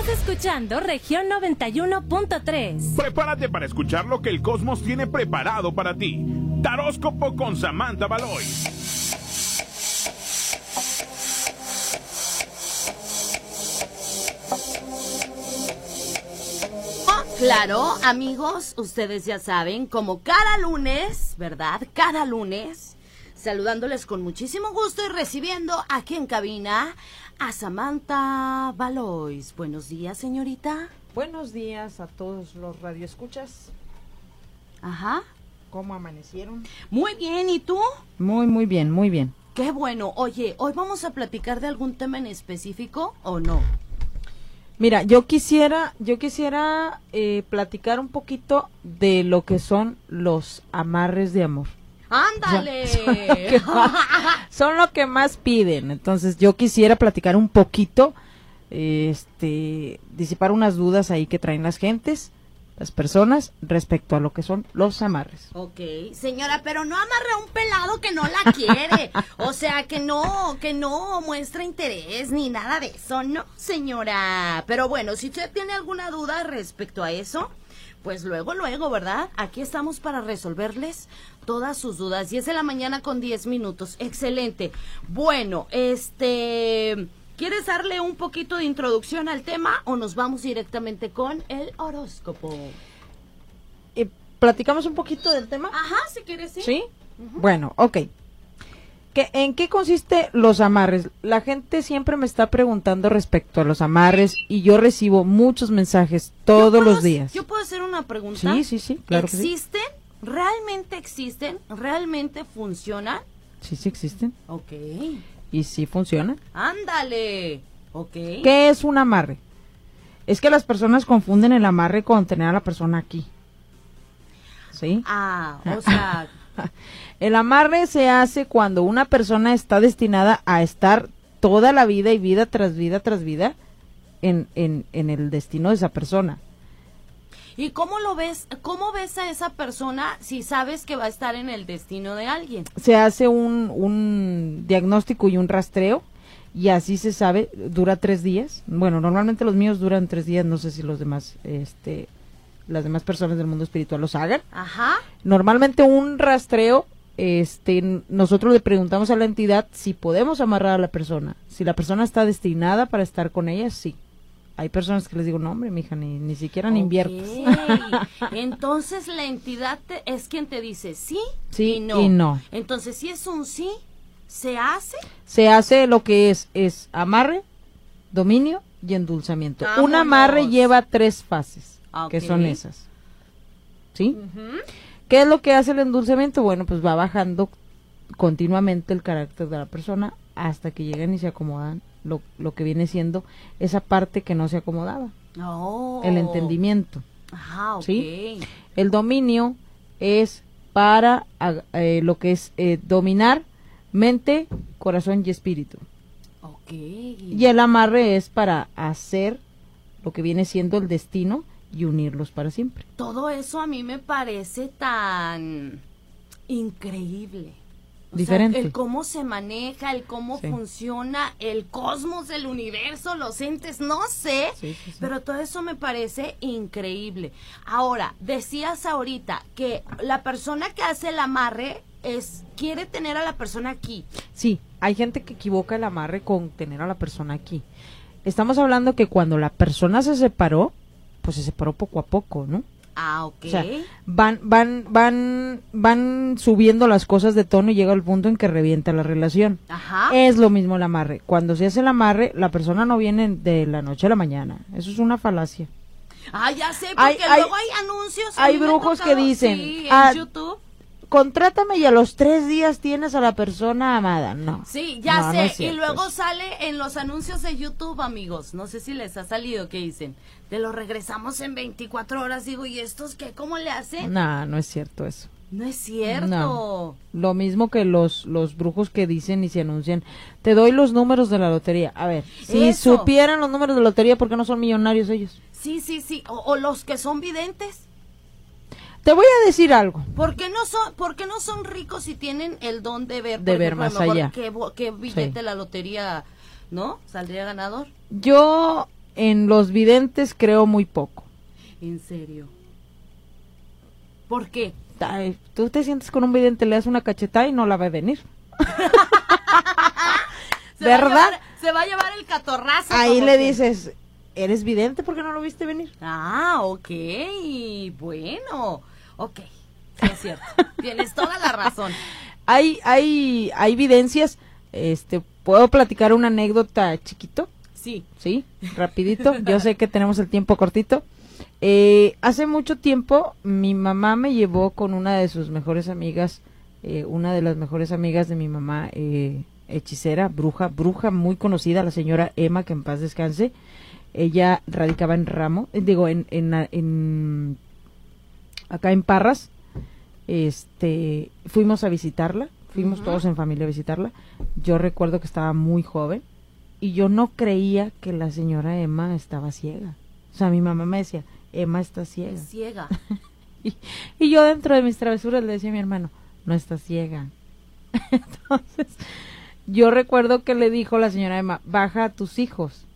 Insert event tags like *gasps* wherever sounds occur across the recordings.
Estás escuchando región 91.3. Prepárate para escuchar lo que el cosmos tiene preparado para ti. Taróscopo con Samantha Baloy. Claro, amigos, ustedes ya saben, como cada lunes, ¿verdad? Cada lunes, saludándoles con muchísimo gusto y recibiendo aquí en cabina a Samantha Valois. Buenos días, señorita. Buenos días a todos los radioescuchas. Ajá. ¿Cómo amanecieron? Muy bien, ¿y tú? Muy, muy bien, muy bien. Qué bueno. Oye, ¿hoy vamos a platicar de algún tema en específico o no? Mira, yo quisiera, yo quisiera eh, platicar un poquito de lo que son los amarres de amor. ¡Ándale! *laughs* *laughs* Son lo, que más, piden. Entonces, yo quisiera platicar un poquito, este, disipar unas dudas ahí que traen las gentes, las personas, respecto a lo que son los amarres. Ok, señora, pero no amarre a un pelado que no la quiere. o sea, que no, que no muestra interés ni nada de eso, no, señora. Pero bueno, si usted tiene alguna duda respecto a eso, pues luego, luego, ¿verdad? Aquí estamos para resolverles todas sus dudas. 10 de la mañana con 10 minutos. Excelente. Bueno, este... ¿Quieres darle un poquito de introducción al tema o nos vamos directamente con el horóscopo? Eh, ¿Platicamos un poquito del tema? Ajá, si quieres, sí. ¿Sí? Bueno, ok. ¿En qué consiste los amarres? La gente siempre me está preguntando respecto a los amarres y yo recibo muchos mensajes todos los días. ¿Yo puedo hacer una pregunta? Sí, sí, sí, claro. ¿Existen? ¿Realmente existen? ¿Realmente funcionan? Sí, sí existen. Ok. ¿Y sí funcionan? Ándale. Ok. ¿Qué es un amarre? Es que las personas confunden el amarre con tener a la persona aquí. ¿Sí? Ah, o sea... *laughs* El amarre se hace cuando una persona está destinada a estar toda la vida y vida tras vida tras vida en, en, en el destino de esa persona. ¿Y cómo lo ves? ¿Cómo ves a esa persona si sabes que va a estar en el destino de alguien? Se hace un, un diagnóstico y un rastreo y así se sabe, dura tres días. Bueno, normalmente los míos duran tres días, no sé si los demás, este, las demás personas del mundo espiritual los hagan. Ajá. Normalmente un rastreo, este, nosotros le preguntamos a la entidad si podemos amarrar a la persona. Si la persona está destinada para estar con ella, sí. Hay personas que les digo, no, hombre, mija, ni, ni siquiera ni inviertes. *laughs* Entonces la entidad es quien te dice sí, sí y no. y no. Entonces, si es un sí, ¿se hace? Se hace lo que es, es amarre, dominio y endulzamiento. Un amarre lleva tres fases, que son esas. ¿Sí? ¿Qué es lo que hace el endulzamiento? Bueno, pues va bajando continuamente el carácter de la persona hasta que llegan y se acomodan lo, lo que viene siendo esa parte que no se acomodaba. Oh. El entendimiento. Ajá, ¿sí? El dominio es para eh, lo que es eh, dominar mente, corazón y espíritu. Okay. Y el amarre es para hacer lo que viene siendo el destino y unirlos para siempre. Todo eso a mí me parece tan increíble diferente. el cómo se maneja, el cómo funciona el cosmos, el universo, los entes, no sé, pero todo eso me parece increíble. Ahora, decías ahorita que la persona que hace el amarre es quiere tener a la persona aquí. Sí, hay gente que equivoca el amarre con tener a la persona aquí. Estamos hablando que cuando la persona se separó, pues se separó poco a poco, ¿no? Ah, ok. van, van, van, van subiendo las cosas de tono y llega el punto en que revienta la relación. Ajá. Es lo mismo el amarre. Cuando se hace el amarre, la persona no viene de la noche a la mañana. Eso es una falacia. Ah, ya sé, porque luego hay, anuncios. Hay brujos que dicen. en ah, YouTube contrátame y a los tres días tienes a la persona amada. No. Sí, ya sé. y luego sale en los anuncios de YouTube, amigos. No sé si les ha salido que dicen. Te lo regresamos en 24 horas. Digo, ¿y estos qué? ¿Cómo le hacen? No, no es cierto eso. No es cierto. Lo mismo que los, los brujos que dicen y se anuncian. Te doy los números de la lotería. A ver, si supieran los números de la lotería, ¿por qué no son millonarios ellos? Sí, sí, sí. o los que son videntes. Te voy a decir algo. ¿Por qué no son, por no son ricos si tienen el don de ver, de ver más allá? ¿Qué, billete la lotería, no? ¿Saldría ganador? Yo en los videntes creo muy poco. ¿En serio? ¿Por qué? tú te sientes con un vidente, le das una cachetada y no la *laughs* va a venir. ¿Verdad? se va a llevar el catorrazo. Ahí le dices, ¿eres vidente porque no lo viste venir? Ah, ok. Bueno, ok. Sí, es cierto. *laughs* Tienes toda la razón. Hay, hay, hay evidencias. Este, ¿puedo platicar una anécdota chiquito? Sí. Sí, rapidito. Yo sé que tenemos el tiempo cortito. Eh, hace mucho tiempo mi mamá me llevó con una de sus mejores amigas, eh, una de las mejores amigas de mi mamá, eh, hechicera, bruja, bruja muy conocida, la señora Emma, que en paz descanse. Ella radicaba en Ramo, digo, en, en, en acá en Parras. Este, fuimos a visitarla, fuimos todos en familia a visitarla. Yo recuerdo que estaba muy joven y yo no creía que la señora Emma estaba ciega. O sea, mi mamá me decía, Emma está ciega. ciega. *laughs* y, y, yo dentro de mis travesuras le decía a mi hermano, no está ciega. *laughs* Entonces, yo recuerdo que le dijo la señora Emma, baja a tus hijos.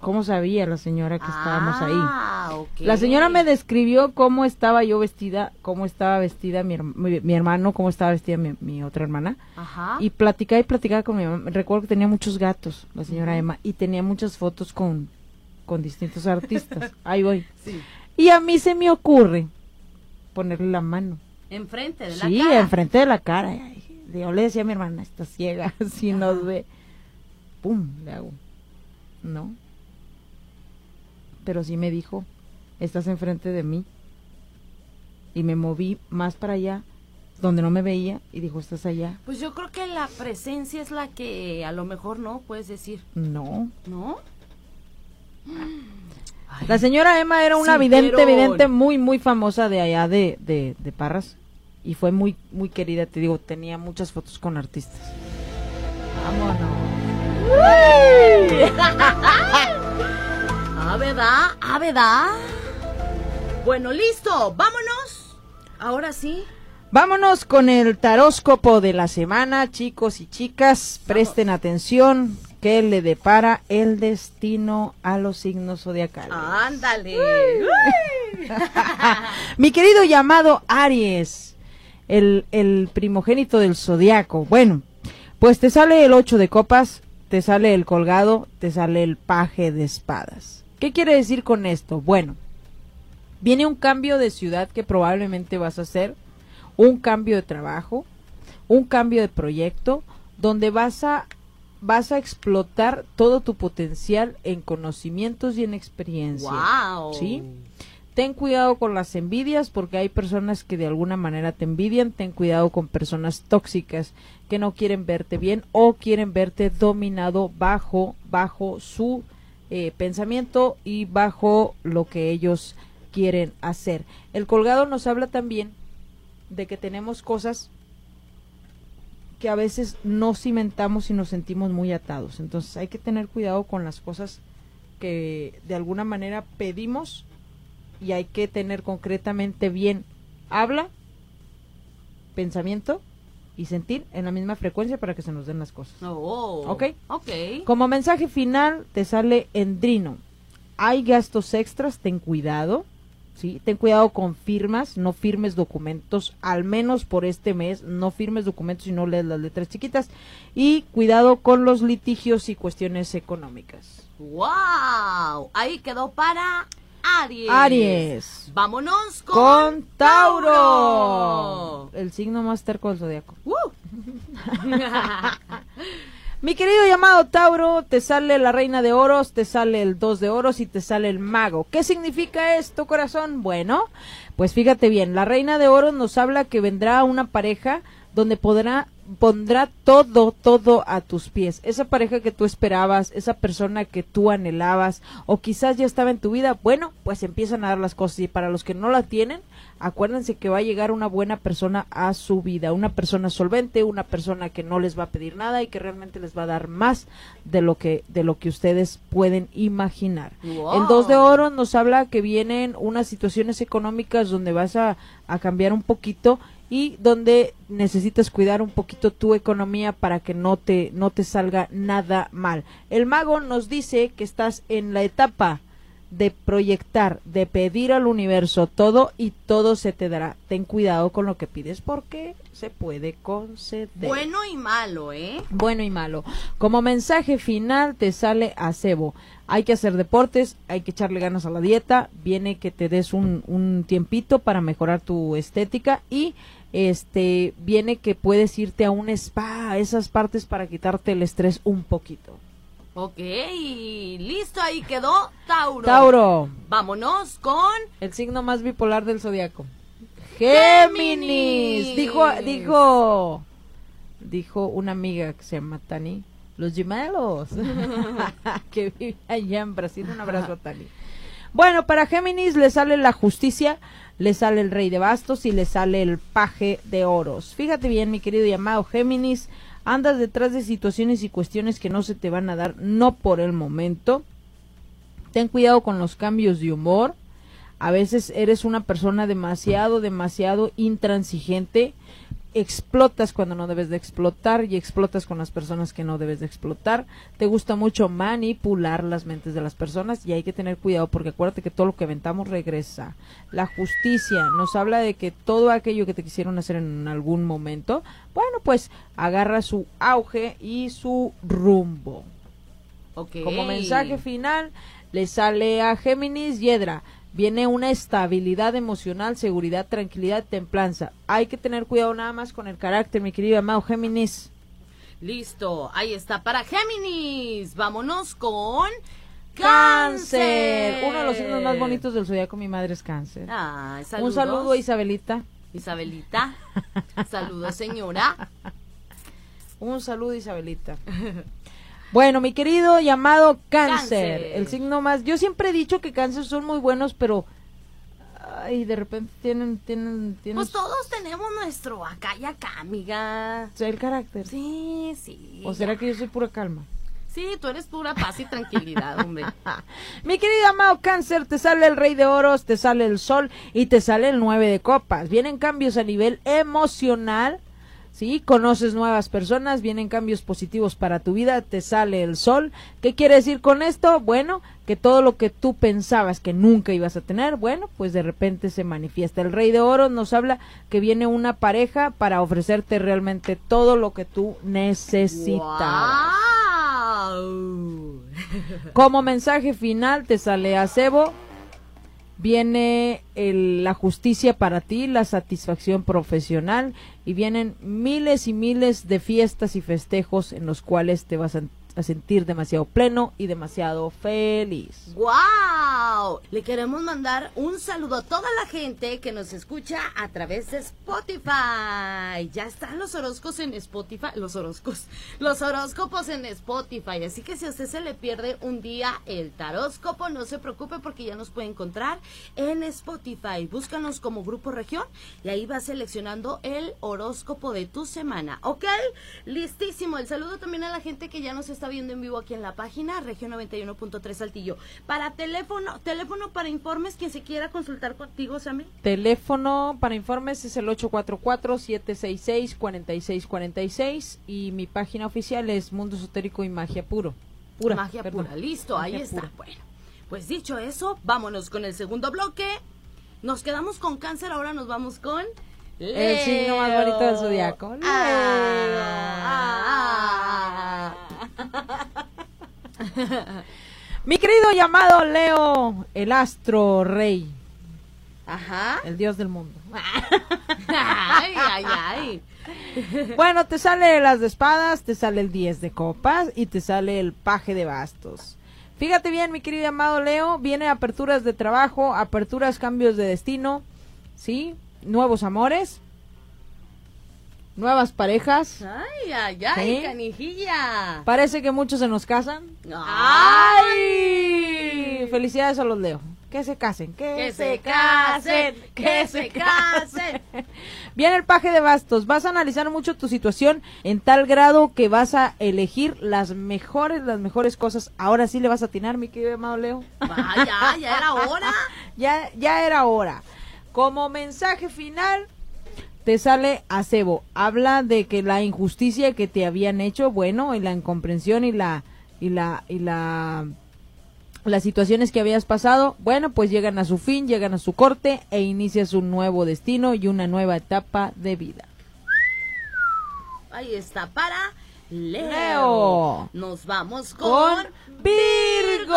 ¿Cómo sabía la señora que estábamos ahí? Ah, la señora me describió cómo estaba yo vestida, cómo estaba vestida mi, mi, hermano, cómo estaba vestida mi, otra hermana. Ajá. Y platicaba y platicaba con mi mamá. Recuerdo que tenía muchos gatos, la señora Emma, y tenía muchas fotos con, con distintos artistas. *laughs* ahí voy. Sí. Y a mí se me ocurre ponerle la mano. Enfrente de la cara. Sí, enfrente de la cara. Yo le decía a mi hermana, está ciega, *laughs* si nos ve. ¡Pum! Le hago. No. Pero sí me dijo, estás enfrente de mí. Y me moví más para allá, donde no me veía, y dijo, estás allá. Pues yo creo que la presencia es la que a lo mejor no puedes decir. No. ¿No? la señora Emma era una vidente, vidente muy, muy famosa de allá de, de, de Parras y fue muy muy querida, te digo, tenía muchas fotos con artistas. Vámonos. *laughs* ah, ¿verdad? Ah, ¿verdad? Bueno, listo, vámonos. Ahora sí. Vámonos con el taróscopo de la semana, chicos y chicas. Presten atención que le depara el destino a los signos zodiacales. Ándale. *laughs* Mi querido llamado Aries el, primogénito del zodiaco. Bueno, pues te sale el ocho de copas, te sale el colgado, te sale el paje de espadas. ¿Qué quiere decir con esto? Bueno, viene un cambio de ciudad que probablemente vas a hacer, un cambio de trabajo, un cambio de proyecto, donde vas a vas a explotar todo tu potencial en conocimientos y en experiencia. Wow. ¿Sí? ten cuidado con las envidias porque hay personas que de alguna manera te envidian, ten cuidado con personas tóxicas que no quieren verte bien o quieren verte dominado bajo bajo su eh, pensamiento y bajo lo que ellos quieren hacer. El colgado nos habla también de que tenemos cosas que a veces no cimentamos y nos sentimos muy atados. Entonces hay que tener cuidado con las cosas que de alguna manera pedimos y hay que tener concretamente bien habla, pensamiento y sentir en la misma frecuencia para que se nos den las cosas. Oh, ¿Ok? Ok. Como mensaje final te sale Endrino. Hay gastos extras, ten cuidado. ¿sí? Ten cuidado con firmas, no firmes documentos, al menos por este mes, no firmes documentos y no lees las letras chiquitas. Y cuidado con los litigios y cuestiones económicas. ¡Wow! Ahí quedó para Aries. Aries. Vámonos con, Tauro. El signo más terco del zodiaco. Uh. *laughs* Mi querido llamado Tauro, te sale la reina de oros, te sale el dos de oros y te sale el mago. ¿Qué significa esto, corazón? Bueno, pues fíjate bien, la reina de oros nos habla que vendrá una pareja donde podrá pondrá todo, todo a tus pies. Esa pareja que tú esperabas, esa persona que tú anhelabas o quizás ya estaba en tu vida, bueno, pues empiezan a dar las cosas y para los que no la tienen, acuérdense que va a llegar una buena persona a su vida, una persona solvente, una persona que no les va a pedir nada y que realmente les va a dar más de lo que de lo que ustedes pueden imaginar. El dos de oro nos habla que vienen unas situaciones económicas donde vas a, a cambiar un poquito y donde necesitas cuidar un poquito tu economía para que no te no te salga nada mal. El mago nos dice que estás en la etapa de proyectar, de pedir al universo todo y todo se te dará. Ten cuidado con lo que pides porque se puede conceder. Bueno y malo, ¿eh? Bueno y malo. Como mensaje final te sale a cebo. Hay que hacer deportes, hay que echarle ganas a la dieta, viene que te des un, un tiempito para mejorar tu estética y este viene que puedes irte a un spa, a esas partes para quitarte el estrés un poquito. Ok, listo, ahí quedó Tauro. Tauro. Vámonos con... El signo más bipolar del zodiaco. Géminis. Dijo, dijo, dijo una amiga que se llama Tani. Los gemelos. *laughs* que vive allá en Brasil. Un abrazo a Tani. Bueno, para Géminis le sale la justicia, le sale el rey de bastos y le sale el paje de oros. Fíjate bien, mi querido llamado Géminis andas detrás de situaciones y cuestiones que no se te van a dar, no por el momento. Ten cuidado con los cambios de humor. A veces eres una persona demasiado, demasiado intransigente explotas cuando no debes de explotar y explotas con las personas que no debes de explotar. Te gusta mucho manipular las mentes de las personas y hay que tener cuidado porque acuérdate que todo lo que aventamos regresa. La justicia nos habla de que todo aquello que te quisieron hacer en algún momento, bueno, pues agarra su auge y su rumbo. Como mensaje final le sale a Géminis Yedra viene una estabilidad emocional, seguridad, tranquilidad, templanza. Hay que tener cuidado nada más con el carácter, mi querido amado Géminis. Listo, ahí está para Géminis. Vámonos con Cáncer. Uno de los signos más bonitos del zodiaco, mi madre es Cáncer. Un saludo a Isabelita. Isabelita. *laughs* Saludos, señora. Un saludo, Isabelita. *laughs* Bueno, mi querido llamado cáncer, el signo más. Yo siempre he dicho que cáncer son muy buenos, pero ay, de repente tienen, tienen, tienen. Pues todos tenemos nuestro acá y acá, amiga. el carácter. Sí, sí. ¿O será que yo soy pura calma? Sí, tú eres pura paz y tranquilidad, hombre. *laughs* Mi querido amado cáncer, te sale el rey de oros, te sale el sol y te sale el nueve de copas. Vienen cambios a nivel emocional ¿sí? Conoces nuevas personas, vienen cambios positivos para tu vida, te sale el sol. ¿Qué quiere decir con esto? Bueno, que todo lo que tú pensabas que nunca ibas a tener, bueno, pues de repente se manifiesta. El Rey de Oro nos habla que viene una pareja para ofrecerte realmente todo lo que tú necesitas. *laughs* Como mensaje final te sale a Cebo viene la justicia para ti, la satisfacción profesional y vienen miles y miles de fiestas y festejos en los cuales te vas a a sentir demasiado pleno y demasiado feliz. ¡Wow! Le queremos mandar un saludo a toda la gente que nos escucha a través de Spotify. Ya están los horóscopos en Spotify, los horóscopos, los horóscopos en Spotify. Así que si a usted se le pierde un día el taróscopo, no se preocupe porque ya nos puede encontrar en Spotify. Búscanos como Grupo Región y ahí va seleccionando el horóscopo de tu semana. ¿Ok? Listísimo. El saludo también a la gente que ya nos está está viendo en vivo aquí en la página, región 91.3 Saltillo. Para teléfono, teléfono para informes, quien se quiera consultar contigo, Sammy. Teléfono para informes es el 844-766-4646 y mi página oficial es Mundo Esotérico y Magia Puro. Pura, Magia Pura, listo, ahí está. Bueno, pues dicho eso, vámonos con el segundo bloque. Nos quedamos con cáncer, ahora nos vamos con... El signo más bonito del zodiaco. Ah, ah, ah. *laughs* Mi querido llamado Leo, el astro rey. Ajá. El dios del mundo. *laughs* ay, ay, ay. *laughs* Bueno, te sale las de espadas, te sale el 10 de copas y te sale el paje de bastos. Fíjate bien, mi querido amado Leo, viene aperturas de trabajo, aperturas, cambios de destino, ¿sí? nuevos amores, nuevas parejas. Ay, ay, ay, canijilla. Parece que muchos se nos casan. Ay. Felicidades a los Leo. Que se casen, que, se, casen, que se casen. *laughs* Viene el paje de bastos. Vas a analizar mucho tu situación en tal grado que vas a elegir las mejores, las mejores cosas. Ahora sí le vas a atinar, mi querido amado Leo. Vaya, ya era hora. *laughs* ya, ya era hora. Como mensaje final, te sale acebo. Habla de que la injusticia que te habían hecho, bueno, y la incomprensión y la y la y la las situaciones que habías pasado, bueno, pues llegan a su fin, llegan a su corte e inicias un nuevo destino y una nueva etapa de vida. Ahí está para Leo. Nos vamos con, Virgo.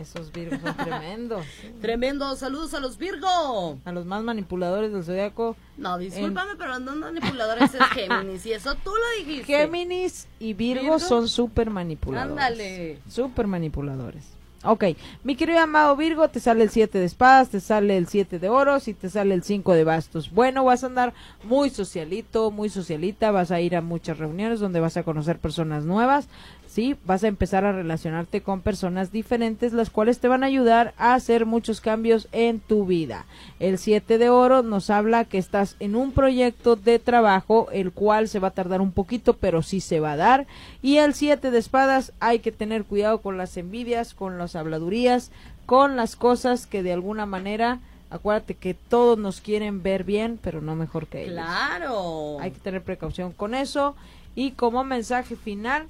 Esos Virgos son tremendos. *laughs* Tremendos. Saludos a los Virgo. A los más manipuladores del zodiaco. No, discúlpame, pero no manipuladores es *laughs* Géminis. Y eso tú lo dijiste. Géminis y Virgo, son súper manipuladores. Ándale. Súper manipuladores. Ok, mi querido amado Virgo, te sale el 7 de espadas, te sale el 7 de oros y te sale el 5 de bastos. Bueno, vas a andar muy socialito, muy socialita, vas a ir a muchas reuniones donde vas a conocer personas nuevas, ¿sí? Vas a empezar a relacionarte con personas diferentes, las cuales te van a ayudar a hacer muchos cambios en tu vida. El 7 de oro nos habla que estás en un proyecto de trabajo, el cual se va a tardar un poquito, pero sí se va a dar. Y el 7 de espadas, hay que tener cuidado con las envidias, con las habladurías, con las cosas que de alguna manera Acuérdate que todos nos quieren ver bien, pero no mejor que ellos. Claro. Hay que tener precaución con eso. Y como mensaje final,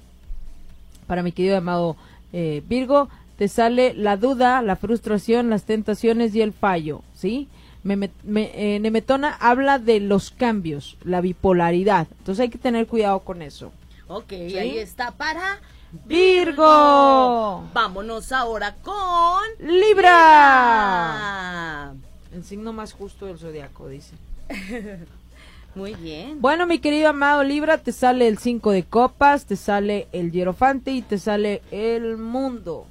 para mi querido amado eh, Virgo, te sale la duda, la frustración, las tentaciones y el fallo, ¿sí? Me, eh, Nemetona habla de los cambios, la bipolaridad, entonces hay que tener cuidado con eso. Ok, ahí está para Virgo. Vámonos ahora con Libra. El signo más justo del zodiaco, dice. *laughs* Muy bien. Bueno, mi querido amado Libra, te sale el 5 de copas, te sale el hierofante y te sale el mundo.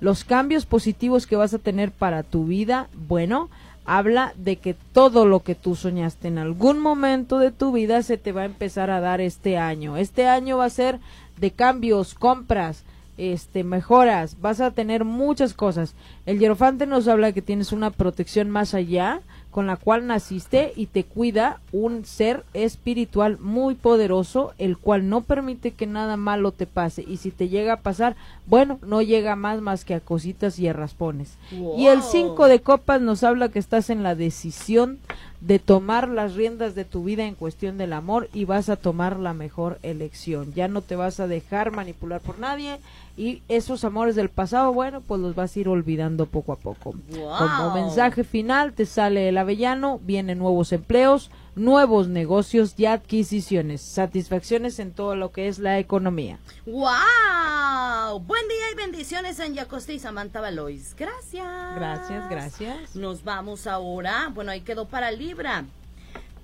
Los cambios positivos que vas a tener para tu vida, bueno, habla de que todo lo que tú soñaste en algún momento de tu vida se te va a empezar a dar este año. Este año va a ser de cambios, compras, este, mejoras, vas a tener muchas cosas. El hierofante nos habla que tienes una protección más allá, con la cual naciste y te cuida un ser espiritual muy poderoso, el cual no permite que nada malo te pase. Y si te llega a pasar, bueno, no llega más más que a cositas y a raspones. Y el 5 de copas nos habla que estás en la decisión de tomar las riendas de tu vida en cuestión del amor y vas a tomar la mejor elección. Ya no te vas a dejar manipular por nadie y esos amores del pasado, bueno, pues los vas a ir olvidando poco a poco. Como mensaje final te sale el avellano, vienen nuevos empleos, nuevos negocios y adquisiciones, satisfacciones en todo lo que es la economía. ¡Wow! Buen día y bendiciones en Yacoste y Samantha Valois. Gracias. Gracias, gracias. Nos vamos ahora, bueno, ahí quedó para Libra.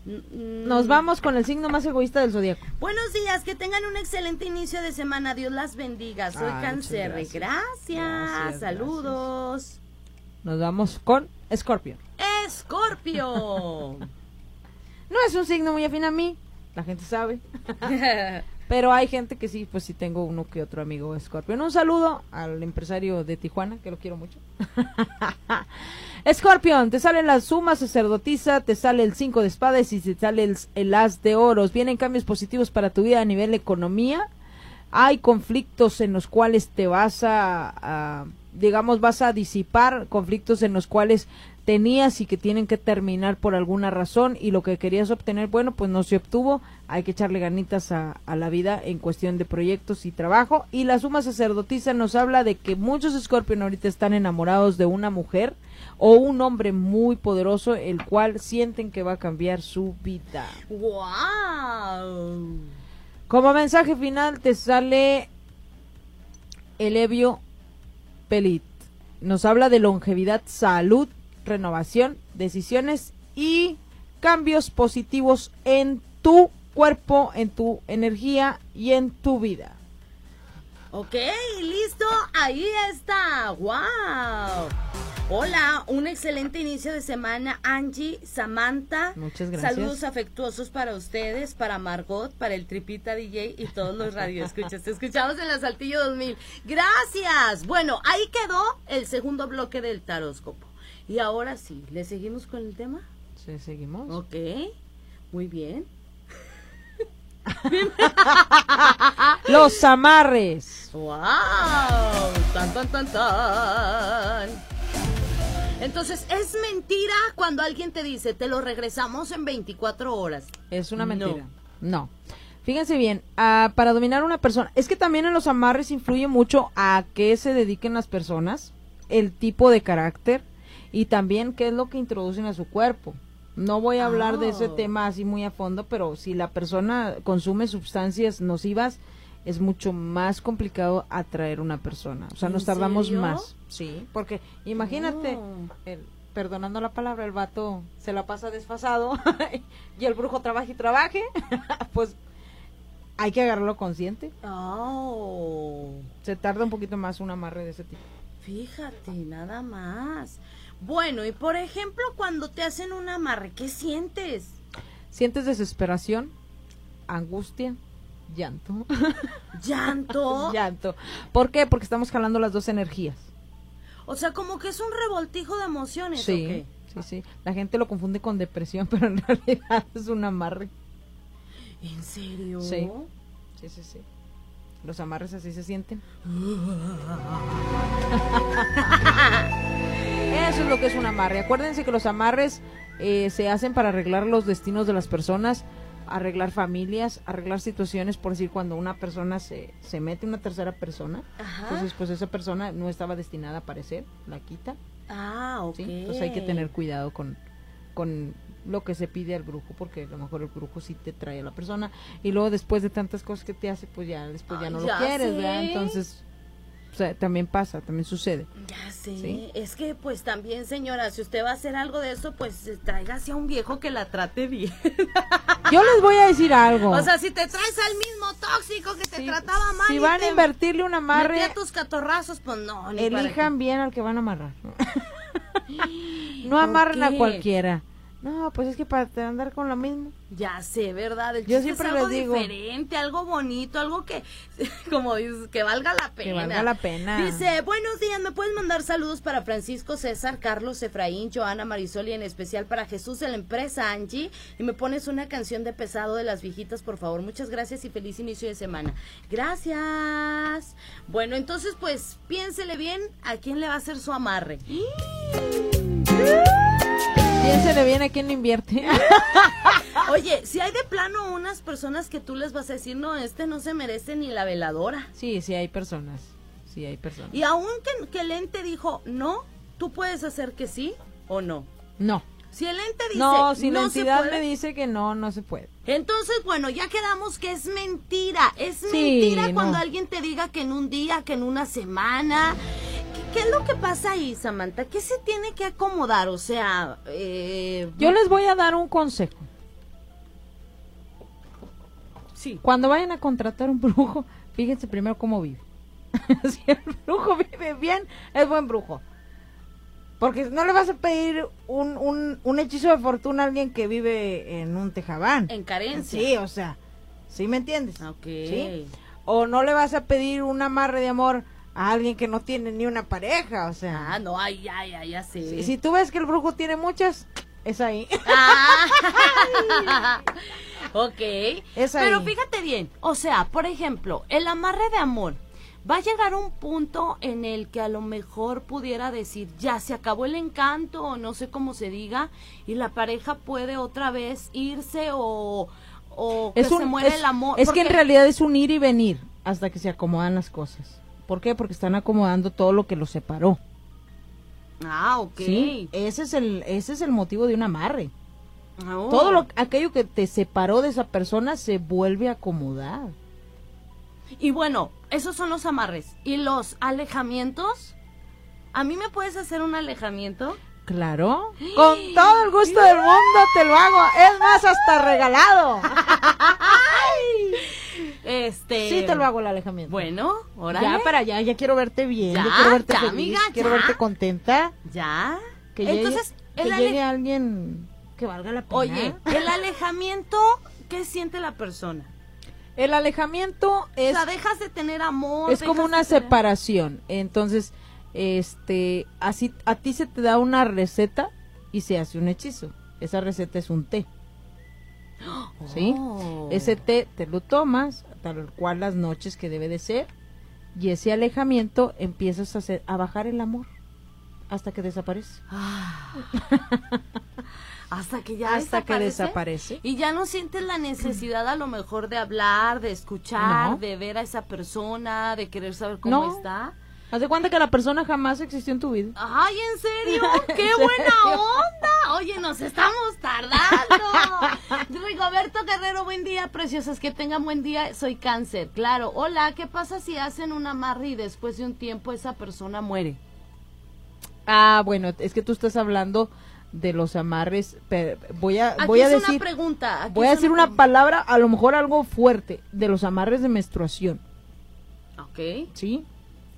Nos vamos con el signo más egoísta del zodiaco. Buenos días, que tengan un excelente inicio de semana. Dios las bendiga. Soy Cáncer. Gracias. Saludos. Nos vamos con Escorpio. Escorpio. *laughs* no es un signo muy afín a mí, la gente sabe. *laughs* Pero hay gente que sí, pues sí tengo uno que otro amigo Scorpion. Un saludo al empresario de Tijuana, que lo quiero mucho. *laughs* Scorpion, te sale la suma sacerdotisa, te sale el 5 de espadas y te sale el, el, as de oros. Vienen cambios positivos para tu vida a nivel economía. Hay conflictos en los cuales te vas a digamos, vas a disipar conflictos en los cuales tenías y que tienen que terminar por alguna razón y lo que querías obtener, bueno, pues no se obtuvo, hay que echarle ganitas a, la vida en cuestión de proyectos y trabajo. Y la suma sacerdotisa nos habla de que muchos Scorpion ahorita están enamorados de una mujer o un hombre muy poderoso, el cual sienten que va a cambiar su vida. ¡Wow! Como mensaje final te sale el Evio Pelit. Nos habla de longevidad, salud renovación, decisiones y cambios positivos en tu cuerpo, en tu energía y en tu vida. Ok, listo, ahí está. ¡Wow! Hola, un excelente inicio de semana, Angie, Samantha. Muchas gracias. Saludos afectuosos para ustedes, para Margot, para el Tripita DJ y todos los radioescuchas. Te escuchamos en la Saltillo 2000. Gracias. Bueno, ahí quedó el segundo bloque del taróscopo. Y ahora sí, ¿le seguimos con el tema? Sí, seguimos. Ok, muy bien. *laughs* Los amarres. ¡Wow! ¡Tan, tan, tan, tan! Entonces, es mentira cuando alguien te dice, te lo regresamos en 24 horas. Es una mentira. No. Fíjense bien, ah, para dominar a una persona, es que también en los amarres influye mucho a qué se dediquen las personas, el tipo de carácter y también qué es lo que introducen a su cuerpo. No voy a hablar de ese oh. tema así muy a fondo, pero si la persona consume sustancias nocivas, es mucho más complicado atraer una persona. O sea, nos tardamos más. Sí, porque imagínate, oh. perdonando la palabra, el vato se la pasa desfasado *laughs* y el brujo trabaja y trabaje, *laughs* pues hay que agarrarlo consciente. Oh. Se tarda un poquito más un amarre de ese tipo. Fíjate, nada más. Bueno, y por ejemplo, cuando te hacen un amarre, ¿qué sientes? Sientes desesperación, angustia, llanto. *laughs* ¿Llanto? llanto. ¿Por qué? Porque estamos jalando las dos energías. O sea, como que es un revoltijo de emociones. Sí, sí, sí. La gente lo confunde con depresión, *laughs* pero en realidad es un amarre. ¿En serio? Sí, sí, sí, sí. Los amarres así se sienten. *laughs* Eso es lo que es un amarre. Acuérdense que los amarres eh, se hacen para arreglar los destinos de las personas, arreglar familias, arreglar situaciones, por decir, cuando una persona se, se mete una tercera persona, entonces pues esa persona no estaba destinada a aparecer, la quita. Ah, ok. Entonces hay que tener cuidado con, con lo que se pide al brujo, porque a lo mejor el brujo sí te trae a la persona y luego después de tantas cosas que te hace, pues ya después ya no lo quieres, ¿verdad? Entonces, o sea, también pasa, también sucede. Ya sé, es que pues también señora, si usted va a hacer algo de eso, pues tráigase a un viejo que la trate bien. *laughs* Yo les voy a decir algo. O sea, si te traes al mismo tóxico que te trataba mal. Si van a invertirle un amarre. a tus catorrazos, pues no. elijan bien al que van a amarrar. no *laughs* amarren a cualquiera. No, pues es que para andar con lo mismo. Ya sé, ¿verdad? Yo siempre es algo les digo. diferente, algo bonito, algo que, *laughs* como dices, que valga la pena. Que valga la pena. Dice, buenos días, ¿me puedes mandar saludos para Francisco, César, Carlos, Efraín, Joana, Marisol y en especial para Jesús de la empresa Angie? Y me pones una canción de pesado de las viejitas, por favor. Muchas gracias y feliz inicio de semana. Gracias. Bueno, entonces, pues, piénsele bien a quién le va a hacer su amarre. Piénsele bien a quién invierte. *laughs* Oye, si hay de plano unas personas que tú les vas a decir, no, este no se merece ni la veladora. Sí, sí hay personas. Sí hay personas. Y aún que, el ente dijo no, tú puedes hacer que sí o no. No. Si el ente dice no, si la entidad me dice que no, no se puede. Entonces, bueno, ya quedamos que es mentira. Es mentira cuando alguien te diga que en un día, que en una semana, ¿Qué es lo que pasa ahí, Samantha? ¿Qué se tiene que acomodar? O sea, eh... yo les voy a dar un consejo. Sí. Cuando vayan a contratar un brujo, fíjense primero cómo vive. *laughs* si el brujo vive bien, es buen brujo. Porque no le vas a pedir un, un, un hechizo de fortuna a alguien que vive en un tejabán. En carencia. Sí, o sea, ¿sí me entiendes? Ok. ¿Sí? O no le vas a pedir un amarre de amor a alguien que no tiene ni una pareja, o sea. Ah, no, ay, ay, ay, ya sé. Si, tú ves que el brujo tiene muchas, es ahí. Ah, *laughs* ok. Es ahí. Pero fíjate bien, o sea, por ejemplo, el amarre de amor. Va a llegar un punto en el que a lo mejor pudiera decir, ya se acabó el encanto, o no sé cómo se diga, y la pareja puede otra vez irse o, o que se muere el amor. Es que en realidad es un ir y venir hasta que se acomodan las cosas. ¿Por qué? Porque están acomodando todo lo que los separó. Ah, ok. Sí, ese es el, ese es el motivo de un amarre. Oh. Todo lo, aquello que te separó de esa persona se vuelve a acomodar. Y bueno, esos son los amarres. ¿Y los alejamientos? ¿A mí me puedes hacer un alejamiento? Claro. *gasps* Con todo el gusto del mundo te lo hago. Es más, hasta regalado. *laughs* *laughs* Este. Sí, te lo hago el alejamiento. Bueno, ahora. Ya para allá, ya quiero verte bien. Ya, quiero verte feliz, quiero verte contenta. Ya. Que Entonces, llegue, que llegue alguien que valga la pena. Oye, el alejamiento, ¿qué siente la persona? El alejamiento es. O sea, dejas de tener amor. Es como una separación. Entonces, este, así a ti se te da una receta y se hace un hechizo. Esa receta es un té. ¿Sí? Oh. Ese té te lo tomas, tal cual las noches que debe de ser, y ese alejamiento empiezas a, hacer, a bajar el amor. hasta que desaparece. Ah. *laughs* hasta que ya hasta que desaparece y ya no sientes la necesidad a lo mejor de hablar, de escuchar, de ver a esa persona, de querer saber cómo está. Haz cuenta que la persona jamás existió en tu vida. Ay, ¿en serio? *laughs* ¡Qué buena onda! Oye, nos estamos tardando. *laughs* Rigoberto Guerrero, buen día, preciosas. Que tengan buen día. Soy cáncer. Claro. Hola, ¿qué pasa si hacen una amarre y después de un tiempo esa persona muere? Ah, bueno, es que tú estás hablando de los amarres. voy a, voy a decir. Una pregunta. voy a decir una, palabra, a lo mejor algo fuerte, de los amarres de menstruación. Ok. Sí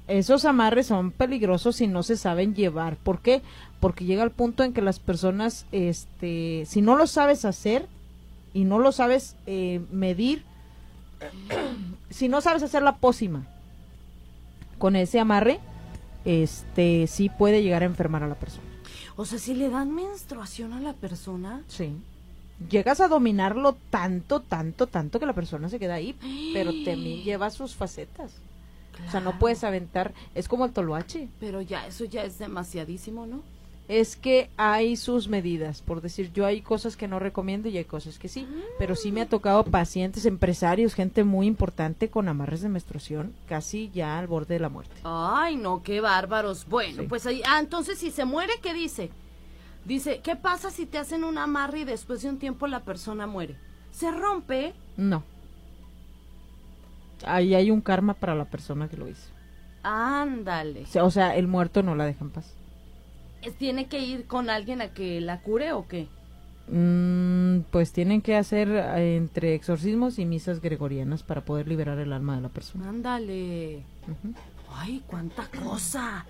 esos amarres son peligrosos si no se saben llevar. ¿Por qué? Porque llega el punto en que las personas, este, si no lo sabes hacer y no lo sabes eh, medir, *clears throat* si no sabes hacer la pócima con ese amarre, este, sí puede llegar a enfermar a la persona. O sea, si le dan menstruación a la persona. Sí. Llegas a dominarlo tanto, tanto, tanto que la persona se queda ahí, pero también *gasps* lleva sus facetas. O sea, no puedes aventar, es como el toloache. Pero ya, eso ya es demasiadísimo, ¿no? Es que hay sus medidas, por decir, yo hay cosas que no recomiendo y hay cosas que sí, pero sí me ha tocado pacientes, empresarios, gente muy importante con amarres de menstruación, casi ya al borde de la muerte. Ay, no, qué bárbaros. Bueno, pues ahí, ah, entonces si se muere, ¿qué dice? Dice, ¿qué pasa si te hacen un amarre y después de un tiempo la persona muere? ¿Se rompe? No ahí hay un karma para la persona que lo hizo. Ándale. O sea, el muerto no la deja en paz. ¿Tiene que ir con alguien a que la cure o qué? Mm, pues tienen que hacer eh, entre exorcismos y misas gregorianas para poder liberar el alma de la persona. Ándale. Ay, cuánta cosa.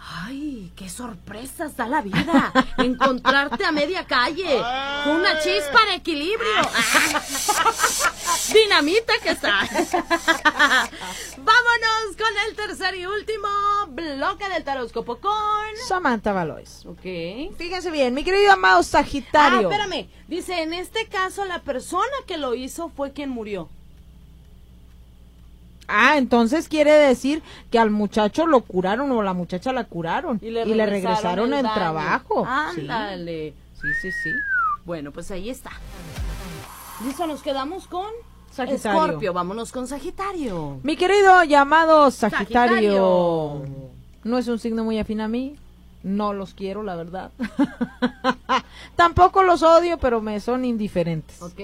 Ay, qué sorpresas da la vida. *laughs* Encontrarte a media calle con una chispa de equilibrio. *laughs* Dinamita que está. *laughs* Vámonos con el tercer y último bloque del taróscopo con Samantha Valois. Ok. Fíjense bien, mi querido amado Sagitario. Ah, espérame. Dice, en este caso la persona que lo hizo fue quien murió. Ah, entonces quiere decir que al muchacho lo curaron o la muchacha la curaron y le, regresaron, el, trabajo. Ándale. Sí, sí, sí. Bueno, pues ahí está. Listo, nos quedamos con Sagitario. Escorpio, vámonos con Sagitario. Mi querido llamado Sagitario. No es un signo muy afín a mí, no los quiero, la verdad. *laughs* Tampoco los odio, pero me son indiferentes. Ok.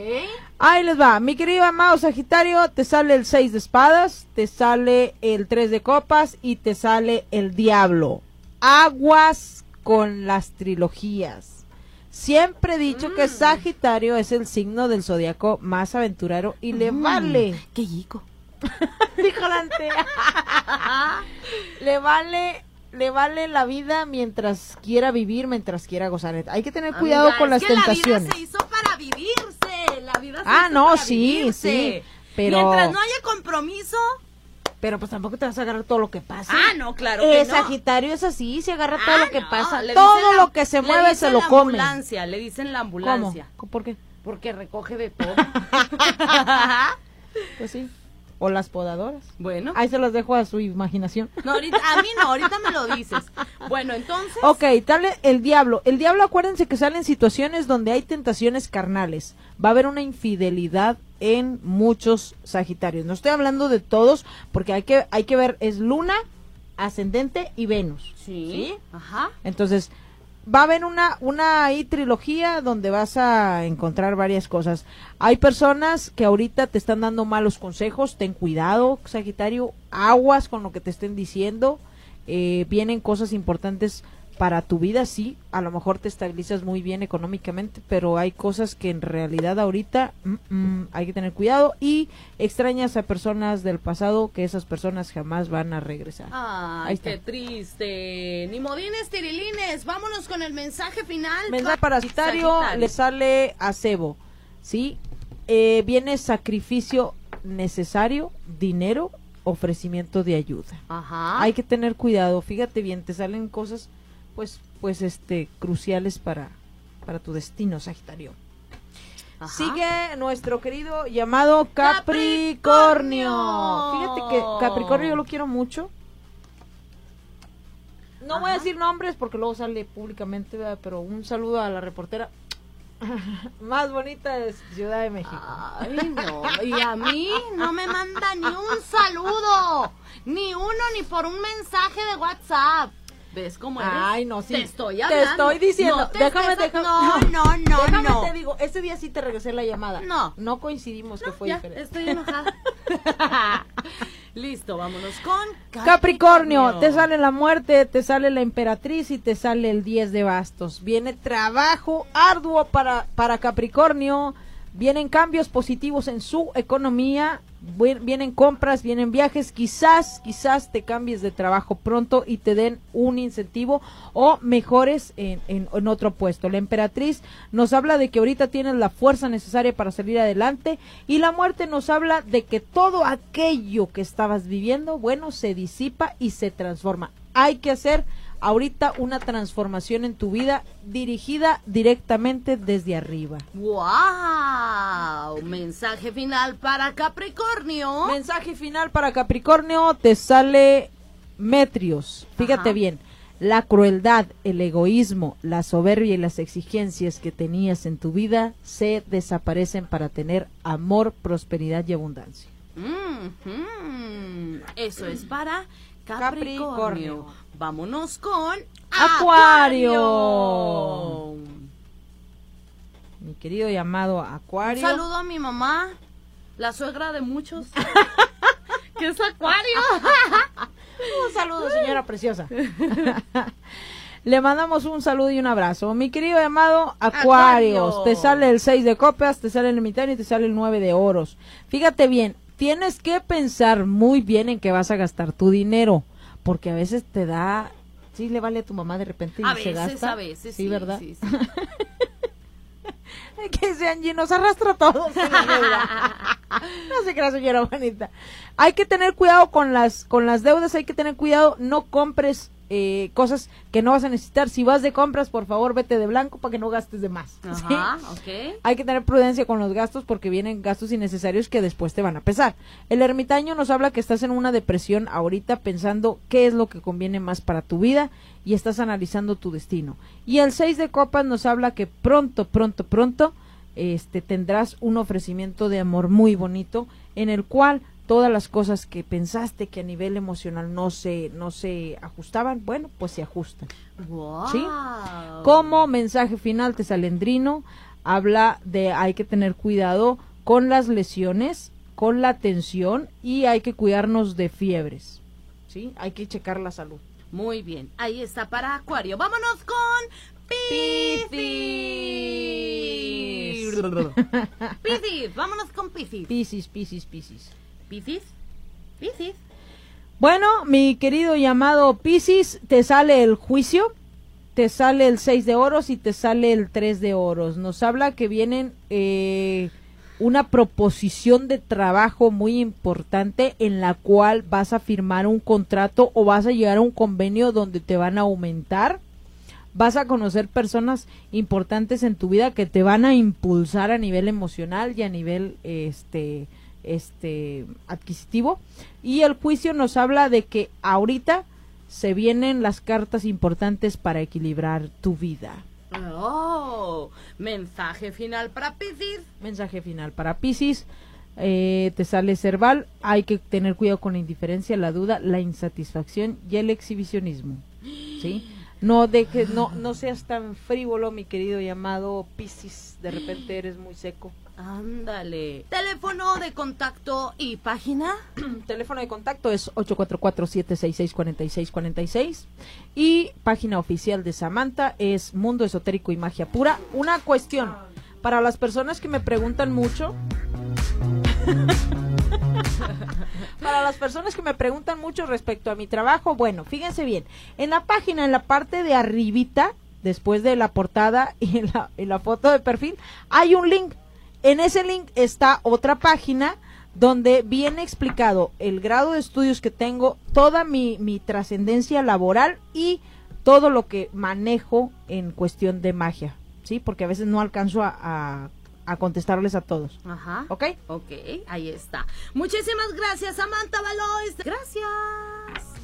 Ahí les va. Mi querido amado Sagitario, te sale el 6 de espadas, te sale el 3 de copas y te sale el diablo. Aguas con las trilogías. Siempre he dicho que mm. Sagitario es el signo del zodiaco más aventurero y le mm. vale. ¡Qué chico! *laughs* Dijo la *laughs* le vale le vale la vida mientras quiera vivir, mientras quiera gozar. Hay que tener cuidado con las tentaciones. La vida se hizo para vivirse. La vida se ah, hizo no, sí, sí. Pero mientras no haya compromiso. Pero pues tampoco te vas a agarrar todo lo que pasa. Ah, no, claro que eh, Sagitario es así, se agarra todo lo que ah, pasa. Todo lo que se mueve se lo come. ambulancia, le dicen la ambulancia. ¿Cómo? ¿Por qué? Porque recoge de *laughs* todo. pues sí o las podadoras. Bueno. Ahí se los dejo a su imaginación. No, ahorita, a mí no, ahorita me lo dices. Bueno, entonces. Ok, dale el diablo. El diablo, acuérdense que salen situaciones donde hay tentaciones carnales. Va a haber una infidelidad en muchos Sagitarios. No estoy hablando de todos, porque hay que, hay que ver, es Luna, Ascendente y Venus. Sí. ¿sí? Ajá. Entonces, va a haber una, una trilogía donde vas a encontrar varias cosas. Hay personas que ahorita te están dando malos consejos, ten cuidado, Sagitario, aguas con lo que te estén diciendo. Eh, vienen cosas importantes para tu vida sí, a lo mejor te estabilizas muy bien económicamente, pero hay cosas que en realidad ahorita mm, mm, hay que tener cuidado y extrañas a personas del pasado que esas personas jamás van a regresar. Ay, qué triste. Ni modines, tirilines, vámonos con el mensaje final. Mensaje parasitario le sale a cebo, ¿sí? Eh, viene sacrificio necesario, dinero, ofrecimiento de ayuda. Ajá. Hay que tener cuidado, fíjate bien, te salen cosas pues, pues este, cruciales para, para tu destino, Sagitario. Sigue nuestro querido llamado Capricornio. Fíjate que Capricornio yo lo quiero mucho. no voy a decir nombres porque luego sale públicamente, pero un saludo a la reportera *laughs* más bonita de Ciudad de México. Ay, no. Y a mí no me manda ni un saludo. Ni uno, ni por un mensaje de WhatsApp. ¿Ves cómo eres? Ay, no, sí. Te estoy hablando. Te estoy diciendo. No te déjame, déjame. No, *laughs* no, no, déjame no. te digo, ese día sí te regresé la llamada. No. No coincidimos que fue Ya, diferente. estoy enojada. *laughs* Listo, vámonos con Capricornio, te sale la muerte, te sale la emperatriz y te sale el 10 de bastos. Viene trabajo arduo para, para Capricornio, vienen cambios positivos en su economía, vienen compras, vienen viajes, quizás, quizás te cambies de trabajo pronto y te den un incentivo o mejores en, en- otro puesto. La emperatriz nos habla de que ahorita tienes la fuerza necesaria para salir adelante y la muerte nos habla de que todo aquello que estabas viviendo, bueno, se disipa y se transforma. Hay que hacer ahorita una transformación en tu vida dirigida directamente desde arriba. ¡Wow! Mensaje final para Capricornio. Mensaje final para Capricornio, te sale Metrios. Fíjate Ajá. bien, la crueldad, el egoísmo, la soberbia y las exigencias que tenías en tu vida se desaparecen para tener amor, prosperidad y abundancia. Mhm. Eso es para Capricornio. Capricornio. Vámonos con Acuario. Mi querido llamado Un Acuario. saludo a mi mamá, la suegra de muchos. *laughs* que es Acuario. *laughs* Un saludo, señora preciosa. *laughs* Le mandamos un saludo y un abrazo. Mi querido llamado Acuarios, Acuario. te sale el 6 de copas, te sale el mitad y te sale el 9 de oros. Fíjate bien, tienes que pensar muy bien en qué vas a gastar tu dinero, porque a veces te da, sí le vale a tu mamá de repente y A se veces, gasta. a veces. Sí, ¿verdad? sí, sí. *laughs* que sean llenos, arrastra deuda. *laughs* no se crea, señora bonita. Hay que tener cuidado con las, con las deudas, hay que tener cuidado, no compres eh, cosas que no vas a necesitar. Si vas de compras, por favor, vete de blanco para que no gastes de más. ¿sí? Ajá, ok. Hay que tener prudencia con los gastos porque vienen gastos innecesarios que después te van a pesar. El ermitaño nos habla que estás en una depresión ahorita pensando qué es lo que conviene más para tu vida y estás analizando tu destino. Y el 6 de copas nos habla que pronto, pronto, pronto este tendrás un ofrecimiento de amor muy bonito en el cual todas las cosas que pensaste que a nivel emocional no se no se ajustaban, bueno, pues se ajustan. Wow. ¿Sí? Como mensaje final, Tesalendrino habla de hay que tener cuidado con las lesiones, con la tensión y hay que cuidarnos de fiebres. ¿Sí? Hay que checar la salud. Muy bien, ahí está para Acuario. Vámonos con Piscis. *laughs* Piscis, vámonos con Piscis. Piscis, Piscis, Piscis. Piscis, Piscis. Bueno, mi querido llamado Piscis, te sale el juicio, te sale el 6 de oros y te sale el 3 de oros. Nos habla que vienen eh, una proposición de trabajo muy importante en la cual vas a firmar un contrato o vas a llegar a un convenio donde te van a aumentar. Vas a conocer personas importantes en tu vida que te van a impulsar a nivel emocional y a nivel este este adquisitivo y el juicio nos habla de que ahorita se vienen las cartas importantes para equilibrar tu vida. Oh, mensaje final para Piscis. Mensaje final para Piscis. eh, te sale cerval. Hay que tener cuidado con la indiferencia, la duda, la insatisfacción y el exhibicionismo. ¿Sí? No dejes, no, no seas tan frívolo, mi querido llamado Piscis. De repente eres muy seco. Ándale. Teléfono de contacto y página. *clears throat* Teléfono de contacto es 844-766-4646 y página oficial de Samantha es Mundo Esotérico y Magia Pura. Una cuestión, para las personas que me preguntan mucho, *laughs* para las personas que me preguntan mucho respecto a mi trabajo, bueno, fíjense bien, en la página, en la parte de arribita, después de la portada y la foto de perfil, hay un link. En ese link está otra página donde viene explicado el grado de estudios que tengo, toda mi, mi trascendencia laboral y todo lo que manejo en cuestión de magia, ¿sí? Porque a veces no alcanzo a, a- a contestarles a todos, Ajá. ¿ok? Ok, ahí está. Muchísimas gracias, Samantha Valois. Gracias.